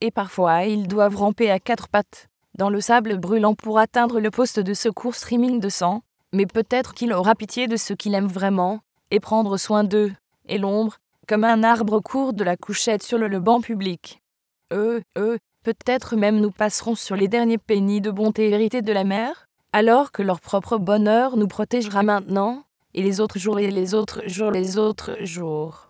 et parfois ils doivent ramper à quatre pattes, dans le sable brûlant pour atteindre le poste de secours streaming de sang, mais peut-être qu'il aura pitié de ceux qu'il aime vraiment, et prendre soin d'eux, et l'ombre, comme un arbre court de la couchette sur le, banc public. Eux, eux, peut-être même nous passerons sur les derniers pénis de bonté hérités de la mère, alors que leur propre bonheur nous protégera maintenant, et les autres jours et les autres jours les autres jours.